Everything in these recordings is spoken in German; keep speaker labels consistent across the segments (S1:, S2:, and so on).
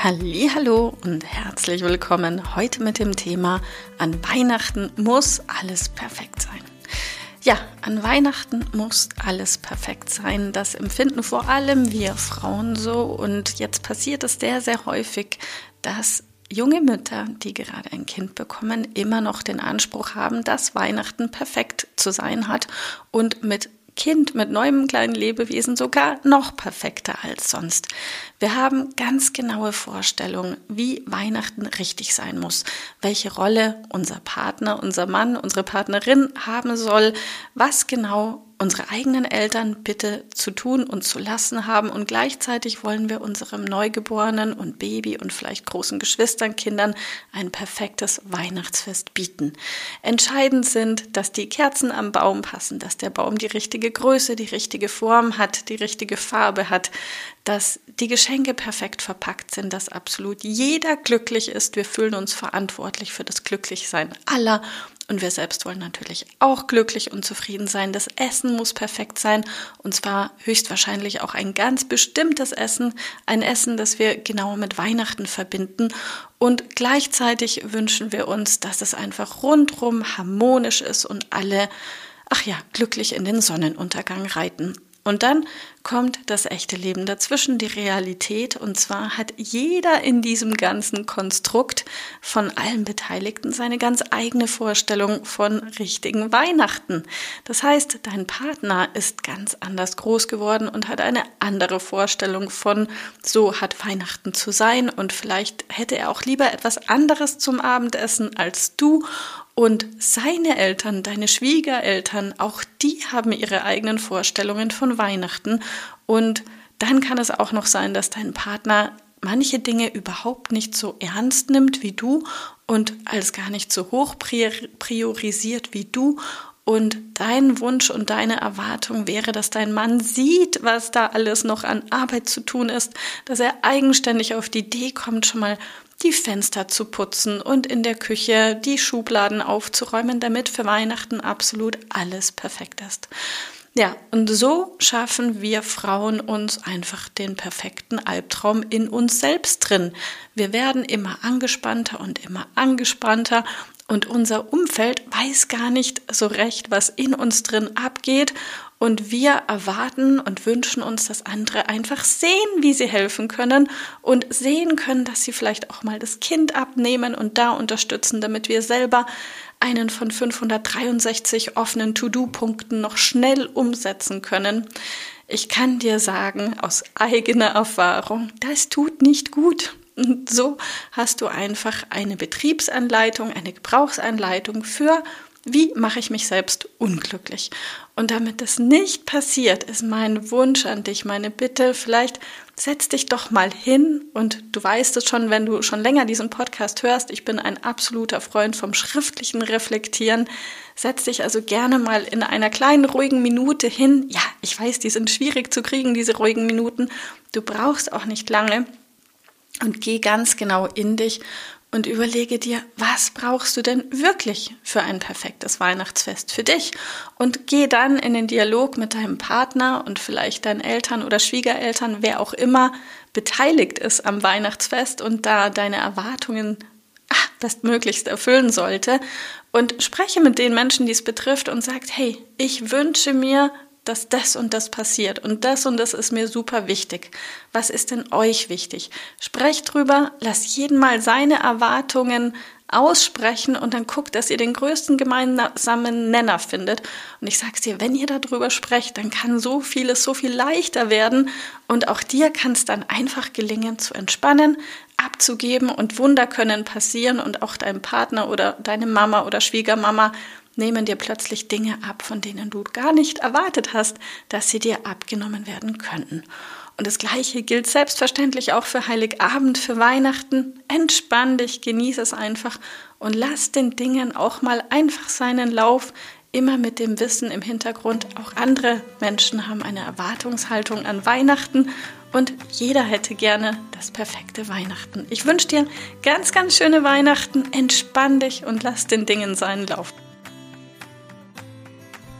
S1: Hallo und herzlich willkommen heute mit dem Thema an Weihnachten muss alles perfekt sein. Ja, an Weihnachten muss alles perfekt sein. Das empfinden vor allem wir Frauen so und jetzt passiert es sehr sehr häufig, dass junge Mütter, die gerade ein Kind bekommen, immer noch den Anspruch haben, dass Weihnachten perfekt zu sein hat und mit Kind, mit neuem kleinen Lebewesen sogar noch perfekter als sonst. Wir haben ganz genaue Vorstellungen, wie Weihnachten richtig sein muss, welche Rolle unser Partner, unser Mann, unsere Partnerin haben soll, was genau unsere eigenen Eltern bitte zu tun und zu lassen haben und gleichzeitig wollen wir unserem Neugeborenen und Baby und vielleicht großen Geschwistern, Kindern ein perfektes Weihnachtsfest bieten. Entscheidend sind, dass die Kerzen am Baum passen, dass der Baum die richtige Größe, die richtige Form hat, die richtige Farbe hat, dass die Geschenke perfekt verpackt sind, dass absolut jeder glücklich ist. Wir fühlen uns verantwortlich für das Glücklichsein aller und wir selbst wollen natürlich auch glücklich und zufrieden sein. Das Essen muss perfekt sein. Und zwar höchstwahrscheinlich auch ein ganz bestimmtes Essen. Ein Essen, das wir genau mit Weihnachten verbinden. Und gleichzeitig wünschen wir uns, dass es einfach rundrum harmonisch ist und alle, ach ja, glücklich in den Sonnenuntergang reiten. Und dann kommt das echte Leben dazwischen, die Realität. Und zwar hat jeder in diesem ganzen Konstrukt von allen Beteiligten seine ganz eigene Vorstellung von richtigen Weihnachten. Das heißt, dein Partner ist ganz anders groß geworden und hat eine andere Vorstellung von, so hat Weihnachten zu sein. Und vielleicht hätte er auch lieber etwas anderes zum Abendessen als du. Und seine Eltern, deine Schwiegereltern, auch die haben ihre eigenen Vorstellungen von Weihnachten. Und dann kann es auch noch sein, dass dein Partner manche Dinge überhaupt nicht so ernst nimmt wie du und als gar nicht so hoch priorisiert wie du. Und dein Wunsch und deine Erwartung wäre, dass dein Mann sieht, was da alles noch an Arbeit zu tun ist, dass er eigenständig auf die Idee kommt, schon mal die Fenster zu putzen und in der Küche die Schubladen aufzuräumen, damit für Weihnachten absolut alles perfekt ist. Ja, und so schaffen wir Frauen uns einfach den perfekten Albtraum in uns selbst drin. Wir werden immer angespannter und immer angespannter und unser Umfeld weiß gar nicht so recht, was in uns drin abgeht und wir erwarten und wünschen uns, dass andere einfach sehen, wie sie helfen können und sehen können, dass sie vielleicht auch mal das Kind abnehmen und da unterstützen, damit wir selber einen von 563 offenen To-Do-Punkten noch schnell umsetzen können. Ich kann dir sagen, aus eigener Erfahrung, das tut nicht gut. Und so hast du einfach eine Betriebsanleitung, eine Gebrauchsanleitung für wie mache ich mich selbst unglücklich? Und damit das nicht passiert, ist mein Wunsch an dich, meine Bitte, vielleicht setz dich doch mal hin und du weißt es schon, wenn du schon länger diesen Podcast hörst, ich bin ein absoluter Freund vom schriftlichen Reflektieren. Setz dich also gerne mal in einer kleinen ruhigen Minute hin. Ja, ich weiß, die sind schwierig zu kriegen, diese ruhigen Minuten. Du brauchst auch nicht lange und geh ganz genau in dich und überlege dir, was brauchst du denn wirklich für ein perfektes Weihnachtsfest für dich? Und geh dann in den Dialog mit deinem Partner und vielleicht deinen Eltern oder Schwiegereltern, wer auch immer beteiligt ist am Weihnachtsfest und da deine Erwartungen ach, bestmöglichst erfüllen sollte. Und spreche mit den Menschen, die es betrifft und sagt, hey, ich wünsche mir dass das und das passiert und das und das ist mir super wichtig. Was ist denn euch wichtig? Sprecht drüber, lasst jeden mal seine Erwartungen aussprechen und dann guckt, dass ihr den größten gemeinsamen Nenner findet. Und ich sag's dir, wenn ihr darüber sprecht, dann kann so vieles so viel leichter werden und auch dir kann es dann einfach gelingen zu entspannen, abzugeben und Wunder können passieren und auch deinem Partner oder deine Mama oder Schwiegermama nehmen dir plötzlich Dinge ab, von denen du gar nicht erwartet hast, dass sie dir abgenommen werden könnten. Und das Gleiche gilt selbstverständlich auch für Heiligabend, für Weihnachten. Entspann dich, genieße es einfach und lass den Dingen auch mal einfach seinen Lauf. Immer mit dem Wissen im Hintergrund, auch andere Menschen haben eine Erwartungshaltung an Weihnachten und jeder hätte gerne das perfekte Weihnachten. Ich wünsche dir ganz, ganz schöne Weihnachten. Entspann dich und lass den Dingen seinen Lauf.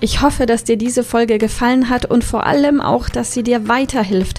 S2: Ich hoffe, dass dir diese Folge gefallen hat und vor allem auch, dass sie dir weiterhilft.